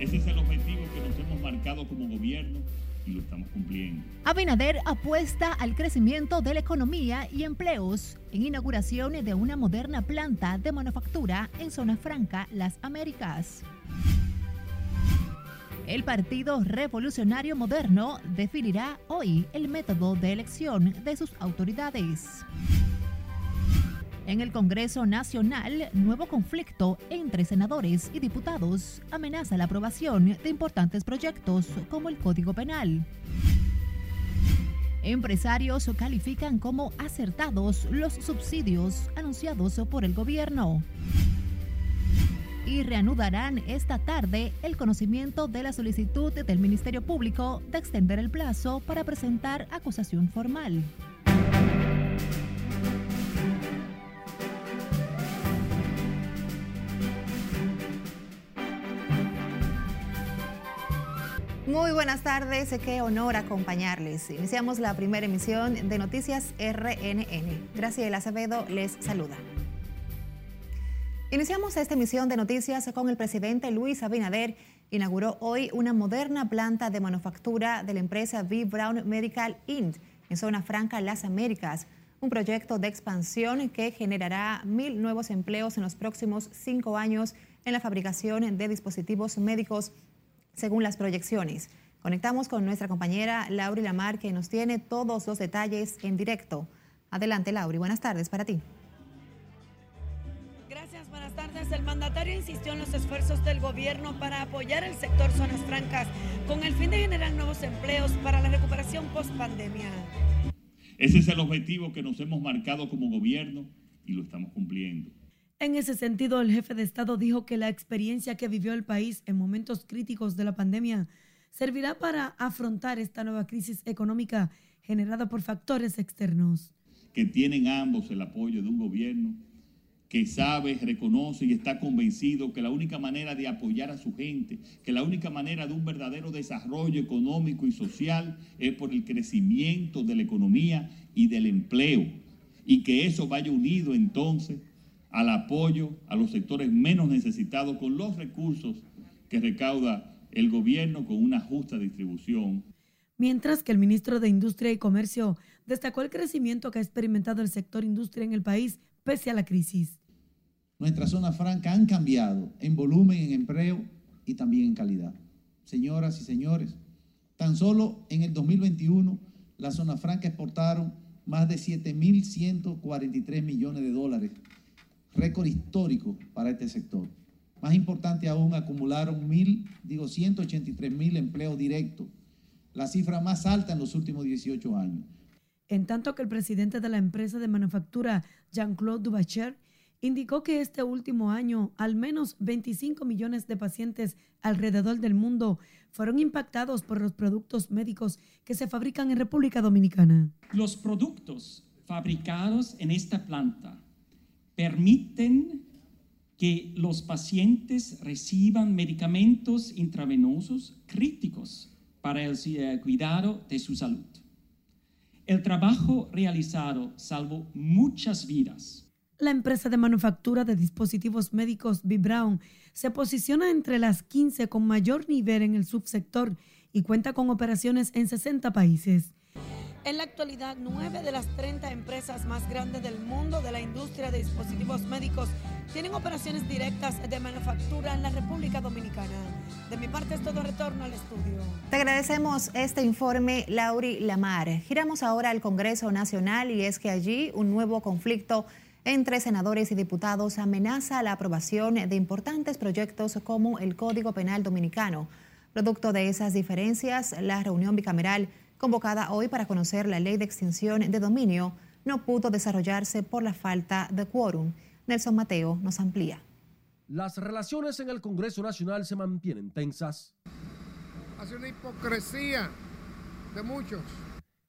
Ese es el objetivo que nos hemos marcado como gobierno y lo estamos cumpliendo. Abinader apuesta al crecimiento de la economía y empleos en inauguración de una moderna planta de manufactura en Zona Franca, Las Américas. El Partido Revolucionario Moderno definirá hoy el método de elección de sus autoridades. En el Congreso Nacional, nuevo conflicto entre senadores y diputados amenaza la aprobación de importantes proyectos como el Código Penal. Empresarios califican como acertados los subsidios anunciados por el gobierno. Y reanudarán esta tarde el conocimiento de la solicitud del Ministerio Público de extender el plazo para presentar acusación formal. Muy buenas tardes, qué honor acompañarles. Iniciamos la primera emisión de Noticias RNN. Graciela Acevedo les saluda. Iniciamos esta emisión de noticias con el presidente Luis Abinader. Inauguró hoy una moderna planta de manufactura de la empresa V. Brown Medical Inc. en Zona Franca, Las Américas. Un proyecto de expansión que generará mil nuevos empleos en los próximos cinco años en la fabricación de dispositivos médicos según las proyecciones. Conectamos con nuestra compañera Lauri Lamar, que nos tiene todos los detalles en directo. Adelante, Lauri. Buenas tardes para ti. Gracias, buenas tardes. El mandatario insistió en los esfuerzos del gobierno para apoyar el sector zonas francas con el fin de generar nuevos empleos para la recuperación post-pandemia. Ese es el objetivo que nos hemos marcado como gobierno y lo estamos cumpliendo. En ese sentido, el jefe de Estado dijo que la experiencia que vivió el país en momentos críticos de la pandemia servirá para afrontar esta nueva crisis económica generada por factores externos. Que tienen ambos el apoyo de un gobierno que sabe, reconoce y está convencido que la única manera de apoyar a su gente, que la única manera de un verdadero desarrollo económico y social es por el crecimiento de la economía y del empleo. Y que eso vaya unido entonces al apoyo a los sectores menos necesitados con los recursos que recauda el gobierno con una justa distribución. Mientras que el ministro de Industria y Comercio destacó el crecimiento que ha experimentado el sector industria en el país pese a la crisis. Nuestra zona franca han cambiado en volumen, en empleo y también en calidad. Señoras y señores, tan solo en el 2021 la zona franca exportaron más de 7.143 millones de dólares récord histórico para este sector. Más importante aún, acumularon mil, digo, 183 mil empleos directos, la cifra más alta en los últimos 18 años. En tanto que el presidente de la empresa de manufactura, Jean-Claude Dubacher, indicó que este último año al menos 25 millones de pacientes alrededor del mundo fueron impactados por los productos médicos que se fabrican en República Dominicana. Los productos fabricados en esta planta permiten que los pacientes reciban medicamentos intravenosos críticos para el cuidado de su salud. El trabajo realizado salvó muchas vidas. La empresa de manufactura de dispositivos médicos B. Brown se posiciona entre las 15 con mayor nivel en el subsector y cuenta con operaciones en 60 países. En la actualidad, nueve de las 30 empresas más grandes del mundo de la industria de dispositivos médicos tienen operaciones directas de manufactura en la República Dominicana. De mi parte es todo retorno al estudio. Te agradecemos este informe, Lauri Lamar. Giramos ahora al Congreso Nacional y es que allí un nuevo conflicto entre senadores y diputados amenaza la aprobación de importantes proyectos como el Código Penal Dominicano. Producto de esas diferencias, la reunión bicameral convocada hoy para conocer la ley de extinción de dominio, no pudo desarrollarse por la falta de quórum. Nelson Mateo nos amplía. Las relaciones en el Congreso Nacional se mantienen tensas. Hace una hipocresía de muchos.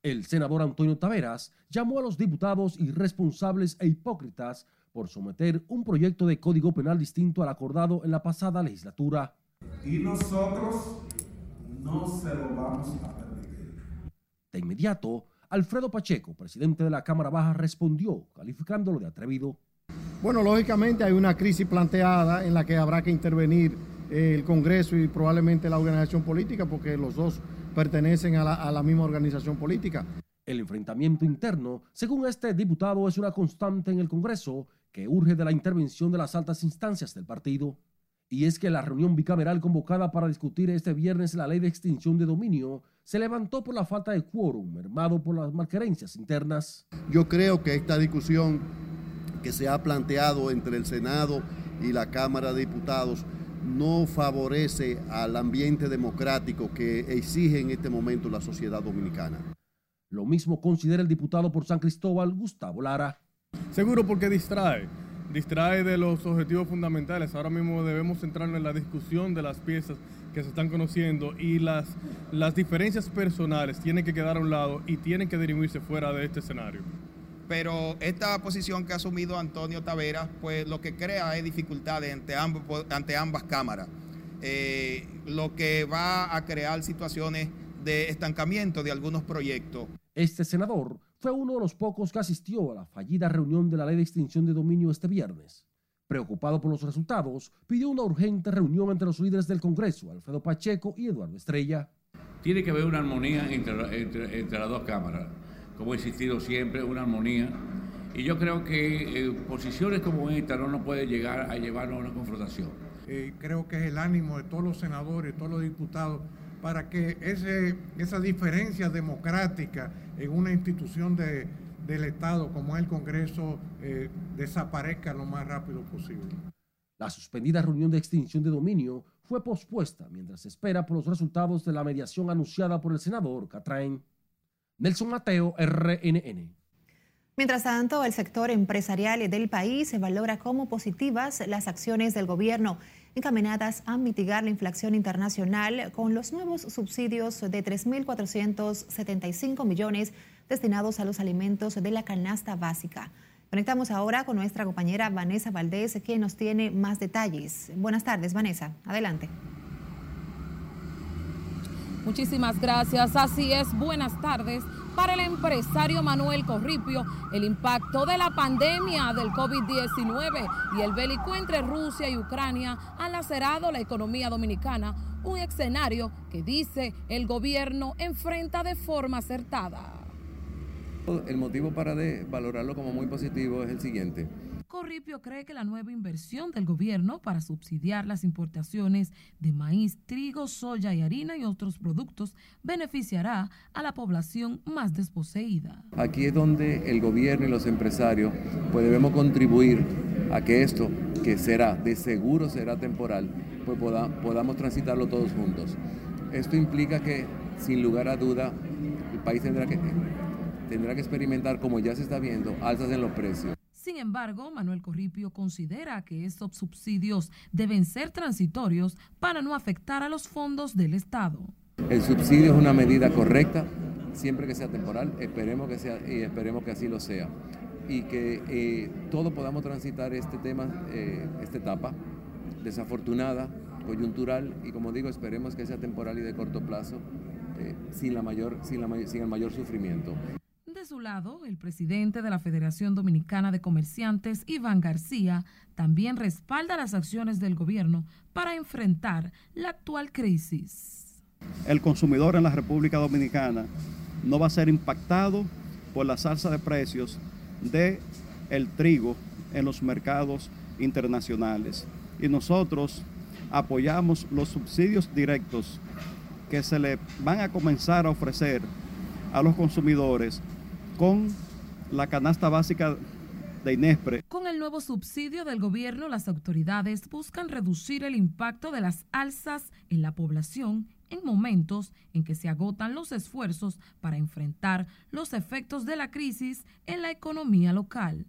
El senador Antonio Taveras llamó a los diputados irresponsables e hipócritas por someter un proyecto de código penal distinto al acordado en la pasada legislatura. Y nosotros no se lo vamos a de inmediato, Alfredo Pacheco, presidente de la Cámara Baja, respondió calificándolo de atrevido. Bueno, lógicamente hay una crisis planteada en la que habrá que intervenir el Congreso y probablemente la organización política, porque los dos pertenecen a la, a la misma organización política. El enfrentamiento interno, según este diputado, es una constante en el Congreso que urge de la intervención de las altas instancias del partido. Y es que la reunión bicameral convocada para discutir este viernes la ley de extinción de dominio se levantó por la falta de quórum, mermado por las malquerencias internas. Yo creo que esta discusión que se ha planteado entre el Senado y la Cámara de Diputados no favorece al ambiente democrático que exige en este momento la sociedad dominicana. Lo mismo considera el diputado por San Cristóbal, Gustavo Lara. Seguro porque distrae, distrae de los objetivos fundamentales. Ahora mismo debemos centrarnos en la discusión de las piezas que se están conociendo y las, las diferencias personales tienen que quedar a un lado y tienen que dirimirse fuera de este escenario. Pero esta posición que ha asumido Antonio Tavera, pues lo que crea es dificultades ante, ambos, ante ambas cámaras, eh, lo que va a crear situaciones de estancamiento de algunos proyectos. Este senador fue uno de los pocos que asistió a la fallida reunión de la ley de extinción de dominio este viernes. Preocupado por los resultados, pidió una urgente reunión entre los líderes del Congreso, Alfredo Pacheco y Eduardo Estrella. Tiene que haber una armonía entre, entre, entre las dos cámaras, como ha existido siempre, una armonía. Y yo creo que eh, posiciones como esta no nos puede llegar a llevarnos a una confrontación. Eh, creo que es el ánimo de todos los senadores, todos los diputados, para que ese, esa diferencia democrática en una institución de, del Estado como es el Congreso eh, desaparezca lo más rápido posible. La suspendida reunión de extinción de dominio fue pospuesta mientras se espera por los resultados de la mediación anunciada por el senador Catrain. Nelson Mateo, RNN. Mientras tanto, el sector empresarial del país valora como positivas las acciones del gobierno encaminadas a mitigar la inflación internacional con los nuevos subsidios de 3.475 millones destinados a los alimentos de la canasta básica. Conectamos ahora con nuestra compañera Vanessa Valdés, quien nos tiene más detalles. Buenas tardes, Vanessa. Adelante. Muchísimas gracias. Así es, buenas tardes. Para el empresario Manuel Corripio, el impacto de la pandemia del COVID-19 y el bélico entre Rusia y Ucrania han lacerado la economía dominicana, un escenario que dice el gobierno enfrenta de forma acertada. El motivo para de valorarlo como muy positivo es el siguiente. Corripio cree que la nueva inversión del gobierno para subsidiar las importaciones de maíz, trigo, soya y harina y otros productos beneficiará a la población más desposeída. Aquí es donde el gobierno y los empresarios pues debemos contribuir a que esto, que será, de seguro será temporal, pues poda, podamos transitarlo todos juntos. Esto implica que, sin lugar a duda, el país tendrá que, tendrá que experimentar, como ya se está viendo, alzas en los precios. Sin embargo, Manuel Corripio considera que estos subsidios deben ser transitorios para no afectar a los fondos del Estado. El subsidio es una medida correcta, siempre que sea temporal, esperemos que sea y esperemos que así lo sea. Y que eh, todos podamos transitar este tema, eh, esta etapa desafortunada, coyuntural, y como digo, esperemos que sea temporal y de corto plazo, eh, sin, la mayor, sin, la, sin el mayor sufrimiento. De su lado, el presidente de la Federación Dominicana de Comerciantes, Iván García, también respalda las acciones del gobierno para enfrentar la actual crisis. El consumidor en la República Dominicana no va a ser impactado por la salsa de precios de trigo en los mercados internacionales. Y nosotros apoyamos los subsidios directos que se le van a comenzar a ofrecer a los consumidores con la canasta básica de Inespre. Con el nuevo subsidio del gobierno, las autoridades buscan reducir el impacto de las alzas en la población en momentos en que se agotan los esfuerzos para enfrentar los efectos de la crisis en la economía local.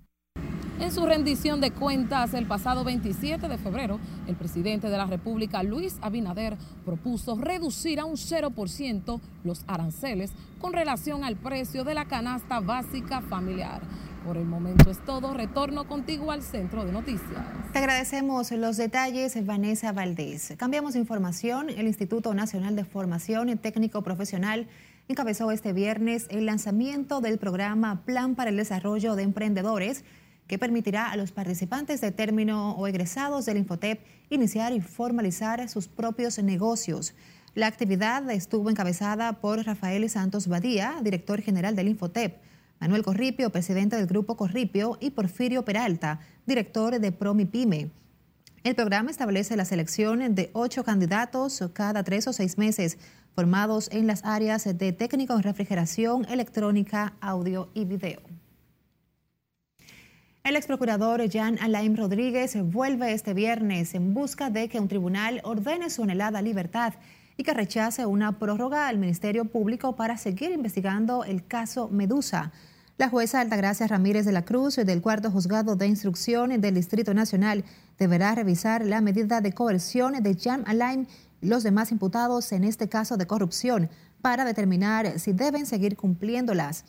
En su rendición de cuentas el pasado 27 de febrero, el presidente de la República, Luis Abinader, propuso reducir a un 0% los aranceles con relación al precio de la canasta básica familiar. Por el momento es todo. Retorno contigo al centro de noticias. Te agradecemos los detalles, Vanessa Valdés. Cambiamos información. El Instituto Nacional de Formación Técnico Profesional encabezó este viernes el lanzamiento del programa Plan para el Desarrollo de Emprendedores que permitirá a los participantes de término o egresados del Infotep iniciar y formalizar sus propios negocios. La actividad estuvo encabezada por Rafael Santos Badía, director general del Infotep, Manuel Corripio, presidente del Grupo Corripio, y Porfirio Peralta, director de Promipyme. El programa establece la selección de ocho candidatos cada tres o seis meses, formados en las áreas de técnico en refrigeración, electrónica, audio y video. El ex procurador Jan Alain Rodríguez vuelve este viernes en busca de que un tribunal ordene su anhelada libertad y que rechace una prórroga al Ministerio Público para seguir investigando el caso Medusa. La jueza Altagracia Ramírez de la Cruz del cuarto juzgado de instrucción del Distrito Nacional deberá revisar la medida de coerción de Jan Alain y los demás imputados en este caso de corrupción para determinar si deben seguir cumpliéndolas.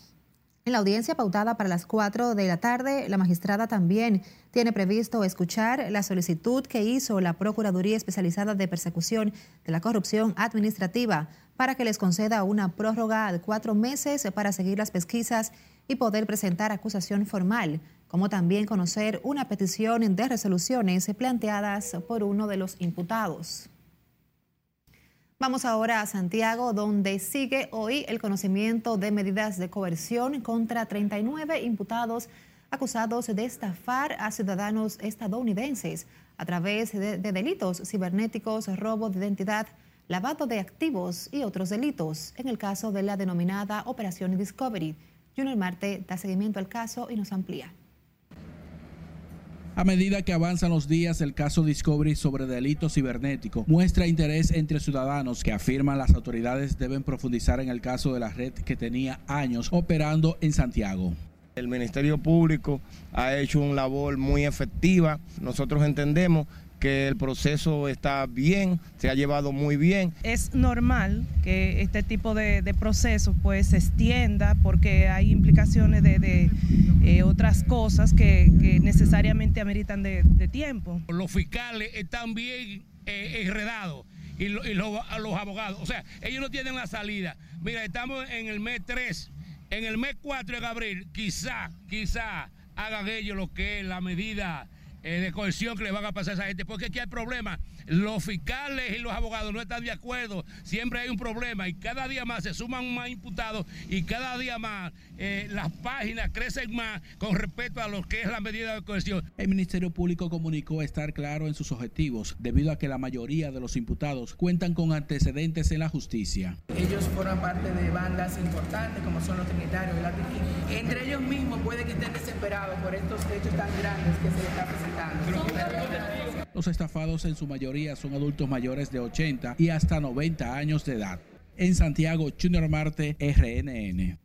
En la audiencia pautada para las 4 de la tarde, la magistrada también tiene previsto escuchar la solicitud que hizo la Procuraduría Especializada de Persecución de la Corrupción Administrativa para que les conceda una prórroga de cuatro meses para seguir las pesquisas y poder presentar acusación formal, como también conocer una petición de resoluciones planteadas por uno de los imputados. Vamos ahora a Santiago, donde sigue hoy el conocimiento de medidas de coerción contra 39 imputados acusados de estafar a ciudadanos estadounidenses a través de, delitos cibernéticos, robo de identidad, lavado de activos y otros delitos, en el caso de la denominada Operación Discovery. Junior Marte da seguimiento al caso y nos amplía. A medida que avanzan los días, el caso Discovery sobre delitos cibernéticos muestra interés entre ciudadanos que afirman las autoridades deben profundizar en el caso de la red que tenía años operando en Santiago. El Ministerio Público ha hecho una labor muy efectiva. Nosotros entendemos que el proceso está bien, se ha llevado muy bien. Es normal que este tipo de, proceso pues se extienda porque hay implicaciones de, eh, otras cosas que, necesariamente ameritan de, tiempo. Los fiscales están bien eh, enredados y, los, los abogados, o sea, ellos no tienen la salida. Mira, estamos en el mes 3, en el mes 4 de abril, quizá, quizá hagan ellos lo que es la medida eh, de cohesión que le van a pasar a esa gente, porque aquí hay problemas. Los fiscales y los abogados no están de acuerdo, siempre hay un problema y cada día más se suman más imputados y cada día más eh, las páginas crecen más con respecto a lo que es la medida de cohesión. El Ministerio Público comunicó estar claro en sus objetivos, debido a que la mayoría de los imputados cuentan con antecedentes en la justicia. Ellos forman parte de bandas importantes como son los Trinitarios y la Entre ellos mismos puede que estén desesperados por estos hechos tan grandes que se están presentando los estafados en su mayoría son adultos mayores de 80 y hasta 90 años de edad. En Santiago, Junior Marte, RNN.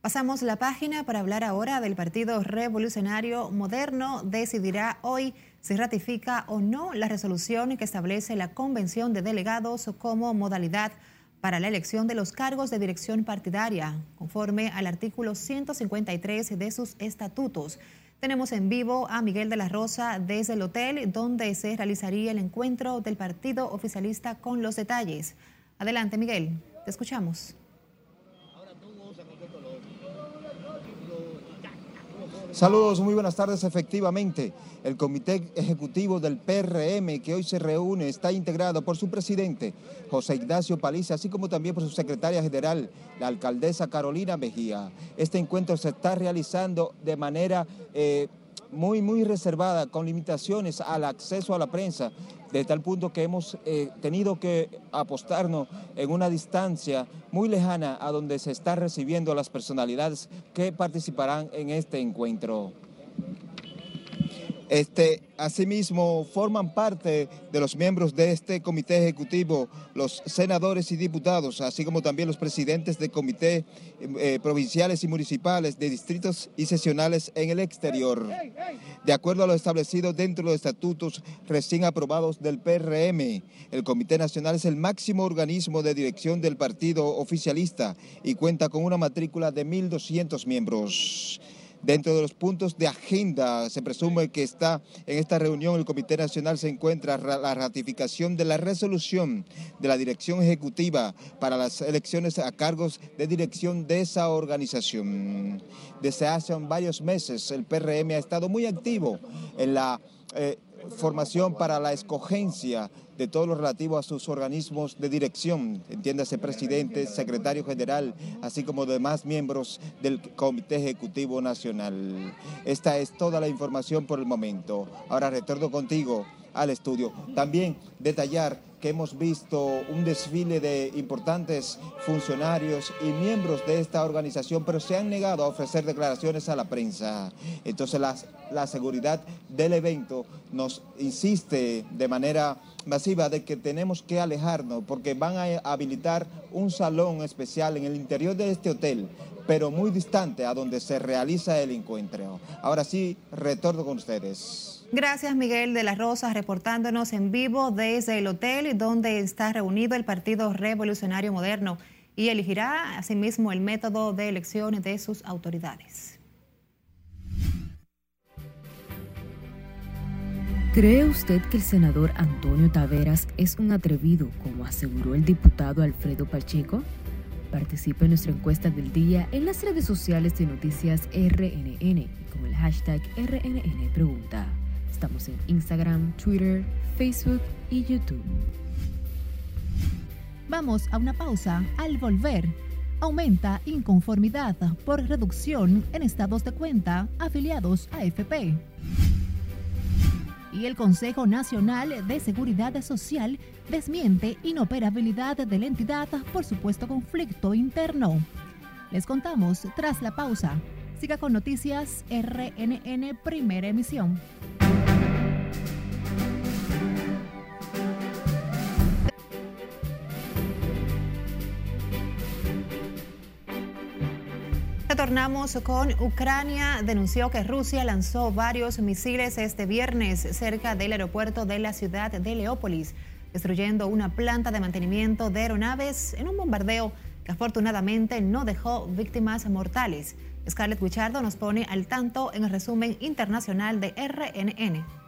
Pasamos la página para hablar ahora del Partido Revolucionario Moderno. Decidirá hoy si ratifica o no la resolución que establece la Convención de Delegados como modalidad para la elección de los cargos de dirección partidaria, conforme al artículo 153 de sus estatutos. Tenemos en vivo a Miguel de la Rosa desde el hotel donde se realizaría el encuentro del partido oficialista con los detalles. Adelante, Miguel, te escuchamos. Saludos, muy buenas tardes. Efectivamente, el Comité Ejecutivo del PRM que hoy se reúne está integrado por su presidente, José Ignacio Paliza, así como también por su secretaria general, la alcaldesa Carolina Mejía. Este encuentro se está realizando de manera... Eh, muy, muy reservada, con limitaciones al acceso a la prensa, de tal punto que hemos eh, tenido que apostarnos en una distancia muy lejana a donde se están recibiendo las personalidades que participarán en este encuentro. Este, asimismo, forman parte de los miembros de este comité ejecutivo los senadores y diputados, así como también los presidentes de comité eh, provinciales y municipales de distritos y sesionales en el exterior. De acuerdo a lo establecido dentro de los estatutos recién aprobados del PRM, el Comité Nacional es el máximo organismo de dirección del partido oficialista y cuenta con una matrícula de 1.200 miembros. Dentro de los puntos de agenda, se presume que está en esta reunión el Comité Nacional se encuentra la ratificación de la resolución de la Dirección Ejecutiva para las elecciones a cargos de dirección de esa organización. Desde hace varios meses el PRM ha estado muy activo en la eh, formación para la escogencia de todo lo relativo a sus organismos de dirección, entiéndase presidente, secretario general, así como demás miembros del Comité Ejecutivo Nacional. Esta es toda la información por el momento. Ahora retorno contigo al estudio. También detallar que hemos visto un desfile de importantes funcionarios y miembros de esta organización, pero se han negado a ofrecer declaraciones a la prensa. Entonces la, la seguridad del evento nos insiste de manera masiva de que tenemos que alejarnos porque van a habilitar un salón especial en el interior de este hotel, pero muy distante a donde se realiza el encuentro. Ahora sí, retorno con ustedes. Gracias Miguel de la Rosa reportándonos en vivo desde el hotel donde está reunido el Partido Revolucionario Moderno y elegirá asimismo el método de elección de sus autoridades. ¿Cree usted que el senador Antonio Taveras es un atrevido, como aseguró el diputado Alfredo Pacheco? Participe en nuestra encuesta del día en las redes sociales de Noticias RNN con el hashtag RNN Pregunta. Estamos en Instagram, Twitter, Facebook y YouTube. Vamos a una pausa. Al volver, aumenta inconformidad por reducción en estados de cuenta afiliados a FP. Y el Consejo Nacional de Seguridad Social desmiente inoperabilidad de la entidad por supuesto conflicto interno. Les contamos tras la pausa. Siga con noticias RNN Primera Emisión. Retornamos con Ucrania. Denunció que Rusia lanzó varios misiles este viernes cerca del aeropuerto de la ciudad de Leópolis, destruyendo una planta de mantenimiento de aeronaves en un bombardeo que afortunadamente no dejó víctimas mortales. Scarlett Guichardo nos pone al tanto en el resumen internacional de RNN.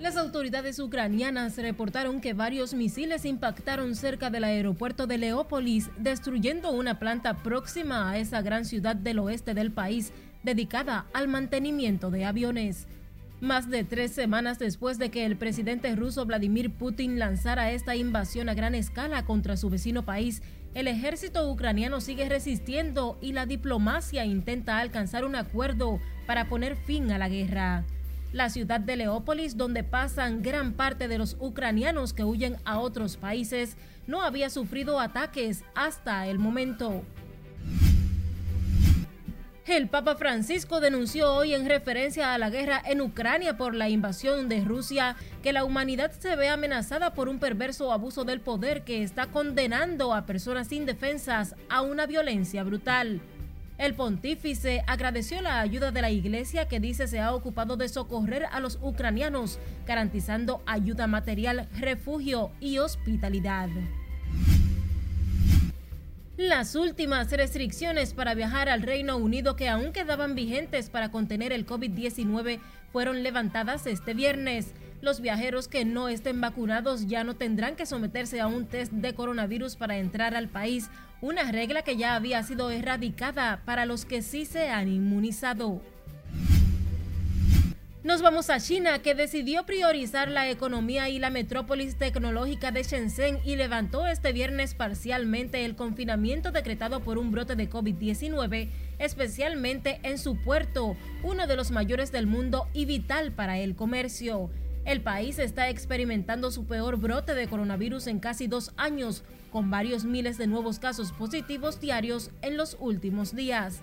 Las autoridades ucranianas reportaron que varios misiles impactaron cerca del aeropuerto de Leópolis, destruyendo una planta próxima a esa gran ciudad del oeste del país dedicada al mantenimiento de aviones. Más de tres semanas después de que el presidente ruso Vladimir Putin lanzara esta invasión a gran escala contra su vecino país, el ejército ucraniano sigue resistiendo y la diplomacia intenta alcanzar un acuerdo para poner fin a la guerra. La ciudad de Leópolis, donde pasan gran parte de los ucranianos que huyen a otros países, no había sufrido ataques hasta el momento. El Papa Francisco denunció hoy en referencia a la guerra en Ucrania por la invasión de Rusia que la humanidad se ve amenazada por un perverso abuso del poder que está condenando a personas indefensas a una violencia brutal. El pontífice agradeció la ayuda de la iglesia que dice se ha ocupado de socorrer a los ucranianos, garantizando ayuda material, refugio y hospitalidad. Las últimas restricciones para viajar al Reino Unido que aún quedaban vigentes para contener el COVID-19 fueron levantadas este viernes. Los viajeros que no estén vacunados ya no tendrán que someterse a un test de coronavirus para entrar al país, una regla que ya había sido erradicada para los que sí se han inmunizado. Nos vamos a China, que decidió priorizar la economía y la metrópolis tecnológica de Shenzhen y levantó este viernes parcialmente el confinamiento decretado por un brote de COVID-19, especialmente en su puerto, uno de los mayores del mundo y vital para el comercio. El país está experimentando su peor brote de coronavirus en casi dos años, con varios miles de nuevos casos positivos diarios en los últimos días.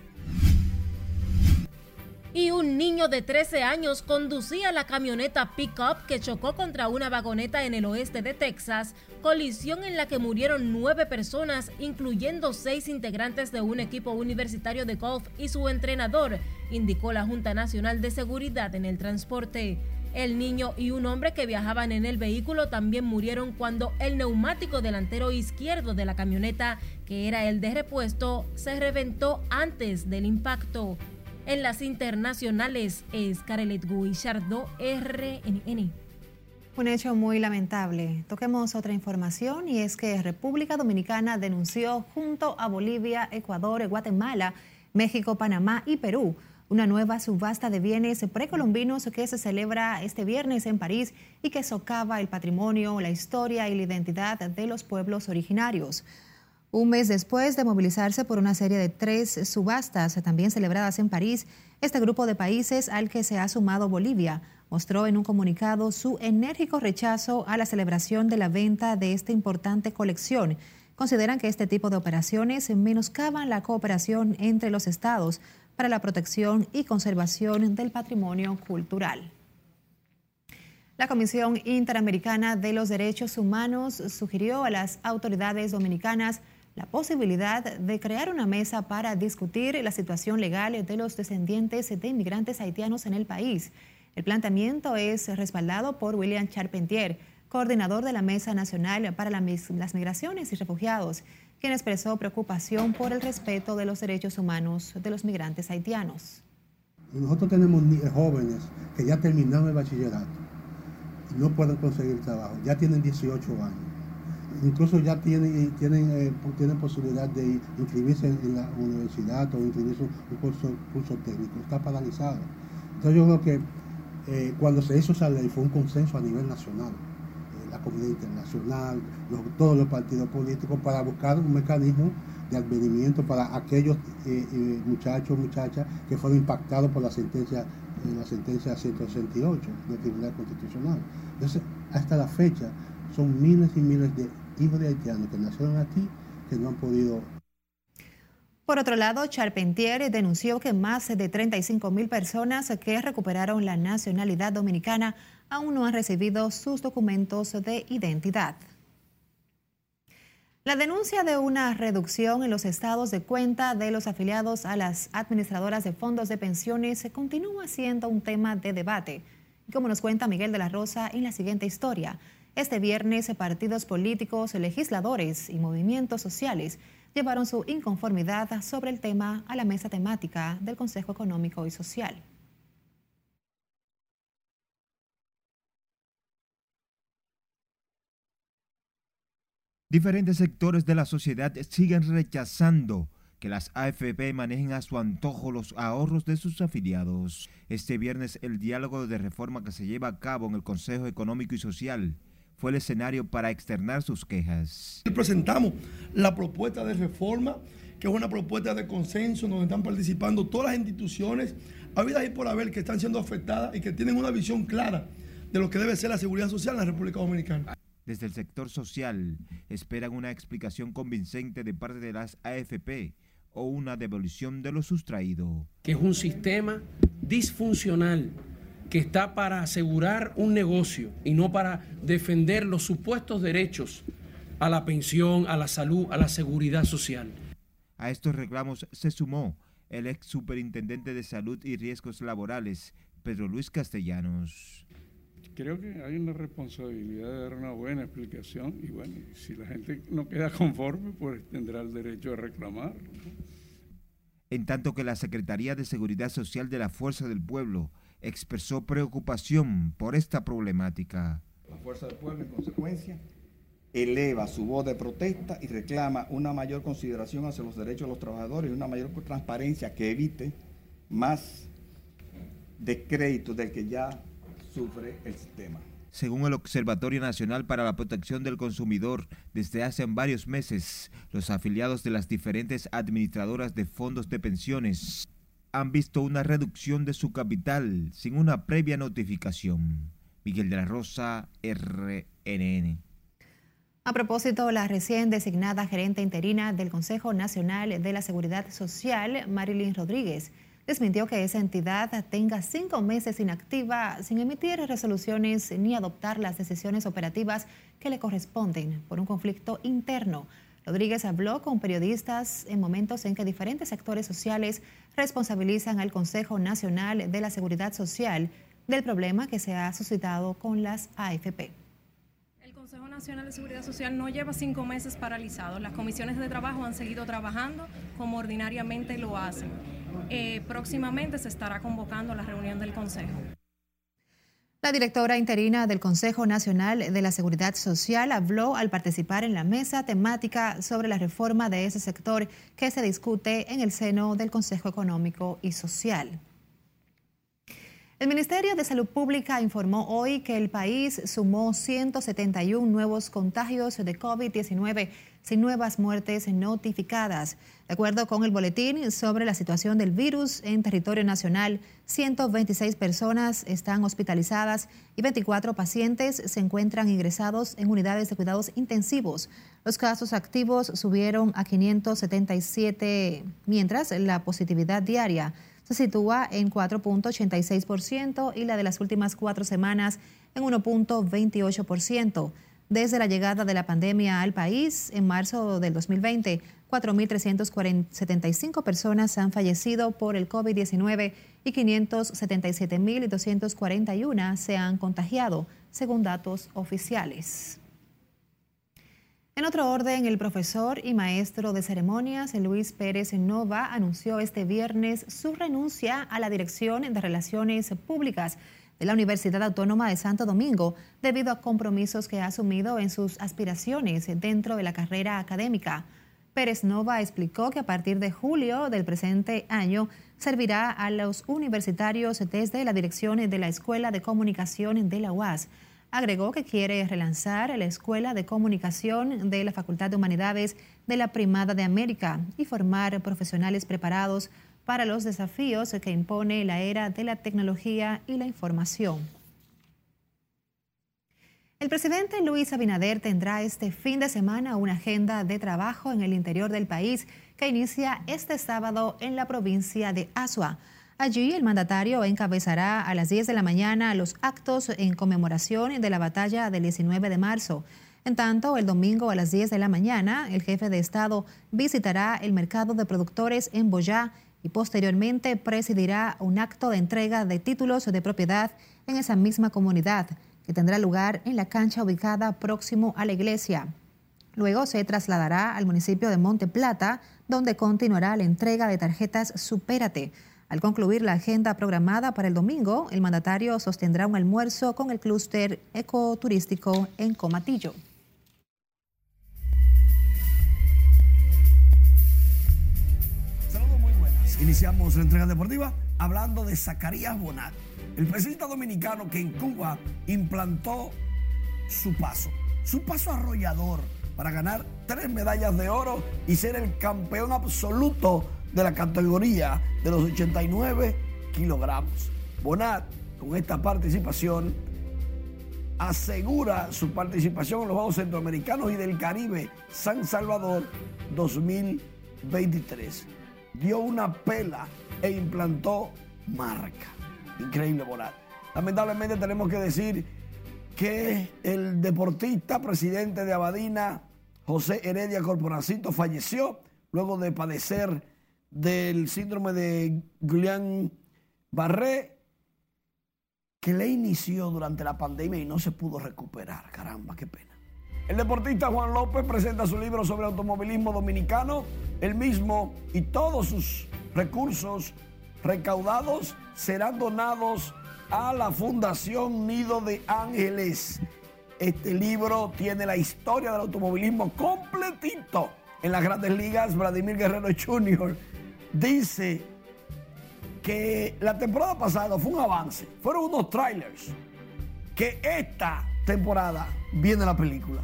Y un niño de 13 años conducía la camioneta pickup que chocó contra una vagoneta en el oeste de Texas, colisión en la que murieron nueve personas, incluyendo seis integrantes de un equipo universitario de golf y su entrenador, indicó la Junta Nacional de Seguridad en el Transporte. El niño y un hombre que viajaban en el vehículo también murieron cuando el neumático delantero izquierdo de la camioneta, que era el de repuesto, se reventó antes del impacto. En las internacionales es Carelet Guillardó, RNN. Un hecho muy lamentable. Toquemos otra información y es que República Dominicana denunció junto a Bolivia, Ecuador, Guatemala, México, Panamá y Perú una nueva subasta de bienes precolombinos que se celebra este viernes en París y que socava el patrimonio, la historia y la identidad de los pueblos originarios. Un mes después de movilizarse por una serie de tres subastas también celebradas en París, este grupo de países al que se ha sumado Bolivia mostró en un comunicado su enérgico rechazo a la celebración de la venta de esta importante colección. Consideran que este tipo de operaciones menoscaban la cooperación entre los estados para la protección y conservación del patrimonio cultural. La Comisión Interamericana de los Derechos Humanos sugirió a las autoridades dominicanas la posibilidad de crear una mesa para discutir la situación legal de los descendientes de inmigrantes haitianos en el país. El planteamiento es respaldado por William Charpentier, coordinador de la Mesa Nacional para las Migraciones y Refugiados, quien expresó preocupación por el respeto de los derechos humanos de los migrantes haitianos. Nosotros tenemos jóvenes que ya terminaron el bachillerato y no pueden conseguir trabajo, ya tienen 18 años. Incluso ya tienen, tienen, eh, tienen posibilidad de inscribirse en la universidad o inscribirse en un curso, curso técnico. Está paralizado. Entonces yo creo que eh, cuando se hizo esa ley fue un consenso a nivel nacional la comunidad internacional, todos los partidos políticos, para buscar un mecanismo de advenimiento para aquellos eh, eh, muchachos, muchachas que fueron impactados por la sentencia, eh, la sentencia 168 del Tribunal Constitucional. Entonces, hasta la fecha, son miles y miles de hijos de haitianos que nacieron aquí que no han podido por otro lado, Charpentier denunció que más de 35 mil personas que recuperaron la nacionalidad dominicana aún no han recibido sus documentos de identidad. La denuncia de una reducción en los estados de cuenta de los afiliados a las administradoras de fondos de pensiones continúa siendo un tema de debate. Como nos cuenta Miguel de la Rosa en la siguiente historia, este viernes partidos políticos, legisladores y movimientos sociales llevaron su inconformidad sobre el tema a la mesa temática del Consejo Económico y Social. Diferentes sectores de la sociedad siguen rechazando que las AFP manejen a su antojo los ahorros de sus afiliados. Este viernes el diálogo de reforma que se lleva a cabo en el Consejo Económico y Social fue el escenario para externar sus quejas. Presentamos la propuesta de reforma, que es una propuesta de consenso donde están participando todas las instituciones, habidas y por haber, que están siendo afectadas y que tienen una visión clara de lo que debe ser la seguridad social en la República Dominicana. Desde el sector social esperan una explicación convincente de parte de las AFP o una devolución de lo sustraído. Que es un sistema disfuncional que está para asegurar un negocio y no para defender los supuestos derechos a la pensión, a la salud, a la seguridad social. A estos reclamos se sumó el ex superintendente de salud y riesgos laborales, Pedro Luis Castellanos. Creo que hay una responsabilidad de dar una buena explicación y bueno, si la gente no queda conforme, pues tendrá el derecho a reclamar. En tanto que la Secretaría de Seguridad Social de la Fuerza del Pueblo expresó preocupación por esta problemática. La Fuerza del Pueblo, en consecuencia, eleva su voz de protesta y reclama una mayor consideración hacia los derechos de los trabajadores y una mayor transparencia que evite más descrédito del que ya sufre el sistema. Según el Observatorio Nacional para la Protección del Consumidor, desde hace varios meses, los afiliados de las diferentes administradoras de fondos de pensiones han visto una reducción de su capital sin una previa notificación. Miguel de la Rosa, RNN. A propósito, la recién designada gerente interina del Consejo Nacional de la Seguridad Social, Marilyn Rodríguez, desmintió que esa entidad tenga cinco meses inactiva sin emitir resoluciones ni adoptar las decisiones operativas que le corresponden por un conflicto interno. Rodríguez habló con periodistas en momentos en que diferentes sectores sociales responsabilizan al Consejo Nacional de la Seguridad Social del problema que se ha suscitado con las AFP. El Consejo Nacional de Seguridad Social no lleva cinco meses paralizado. Las comisiones de trabajo han seguido trabajando como ordinariamente lo hacen eh, próximamente se estará convocando la reunión del Consejo. La directora interina del Consejo Nacional de la Seguridad Social habló al participar en la mesa temática sobre la reforma de ese sector que se discute en el seno del Consejo Económico y Social. El Ministerio de Salud Pública informó hoy que el país sumó 171 nuevos contagios de COVID-19 sin nuevas muertes notificadas. De acuerdo con el boletín sobre la situación del virus en territorio nacional, 126 personas están hospitalizadas y 24 pacientes se encuentran ingresados en unidades de cuidados intensivos. Los casos activos subieron a 577, mientras la positividad diaria se sitúa en 4.86% y la de las últimas cuatro semanas en 1.28%. Desde la llegada de la pandemia al país en marzo del 2020, 4.375 personas han fallecido por el COVID-19 y 577.241 se han contagiado, según datos oficiales. En otro orden, el profesor y maestro de ceremonias Luis Pérez Nova anunció este viernes su renuncia a la Dirección de Relaciones Públicas de la Universidad Autónoma de Santo Domingo debido a compromisos que ha asumido en sus aspiraciones dentro de la carrera académica. Pérez Nova explicó que a partir de julio del presente año servirá a los universitarios desde la dirección de la Escuela de Comunicación de la UAS. Agregó que quiere relanzar la Escuela de Comunicación de la Facultad de Humanidades de la Primada de América y formar profesionales preparados para los desafíos que impone la era de la tecnología y la información. El presidente Luis Abinader tendrá este fin de semana una agenda de trabajo en el interior del país que inicia este sábado en la provincia de Asua. Allí el mandatario encabezará a las 10 de la mañana los actos en conmemoración de la batalla del 19 de marzo. En tanto, el domingo a las 10 de la mañana, el jefe de Estado visitará el mercado de productores en Boyá y posteriormente presidirá un acto de entrega de títulos de propiedad en esa misma comunidad, que tendrá lugar en la cancha ubicada próximo a la iglesia. Luego se trasladará al municipio de Monte Plata, donde continuará la entrega de tarjetas Supérate. Al concluir la agenda programada para el domingo, el mandatario sostendrá un almuerzo con el clúster ecoturístico en Comatillo. Saludos muy buenas. Iniciamos la entrega deportiva hablando de Zacarías Bonat, el presidente dominicano que en Cuba implantó su paso, su paso arrollador para ganar tres medallas de oro y ser el campeón absoluto de la categoría de los 89 kilogramos. Bonat, con esta participación, asegura su participación en los Juegos Centroamericanos y del Caribe San Salvador 2023. Dio una pela e implantó marca. Increíble Bonat. Lamentablemente tenemos que decir que el deportista presidente de Abadina, José Heredia Corporacito, falleció luego de padecer del síndrome de Guillain-Barré que le inició durante la pandemia y no se pudo recuperar. Caramba, qué pena. El deportista Juan López presenta su libro sobre automovilismo dominicano. El mismo y todos sus recursos recaudados serán donados a la Fundación Nido de Ángeles. Este libro tiene la historia del automovilismo completito en las grandes ligas. Vladimir Guerrero Jr dice que la temporada pasada fue un avance, fueron unos trailers, que esta temporada viene la película.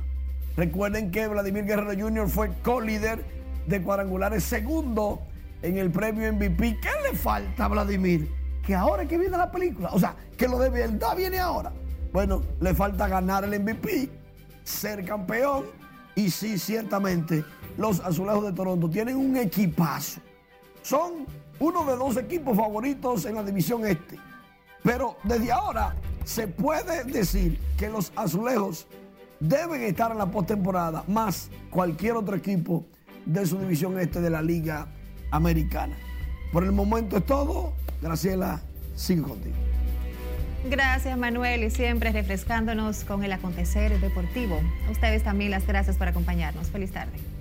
Recuerden que Vladimir Guerrero Jr. fue co-líder de cuadrangulares segundo en el premio MVP. ¿Qué le falta a Vladimir? Que ahora que viene la película, o sea, que lo de verdad viene ahora. Bueno, le falta ganar el MVP, ser campeón y sí, ciertamente, los azulejos de Toronto tienen un equipazo son uno de dos equipos favoritos en la división este. Pero desde ahora se puede decir que los azulejos deben estar en la postemporada, más cualquier otro equipo de su división este de la Liga Americana. Por el momento es todo. Graciela, sigo contigo. Gracias Manuel y siempre refrescándonos con el acontecer deportivo. A ustedes también las gracias por acompañarnos. Feliz tarde.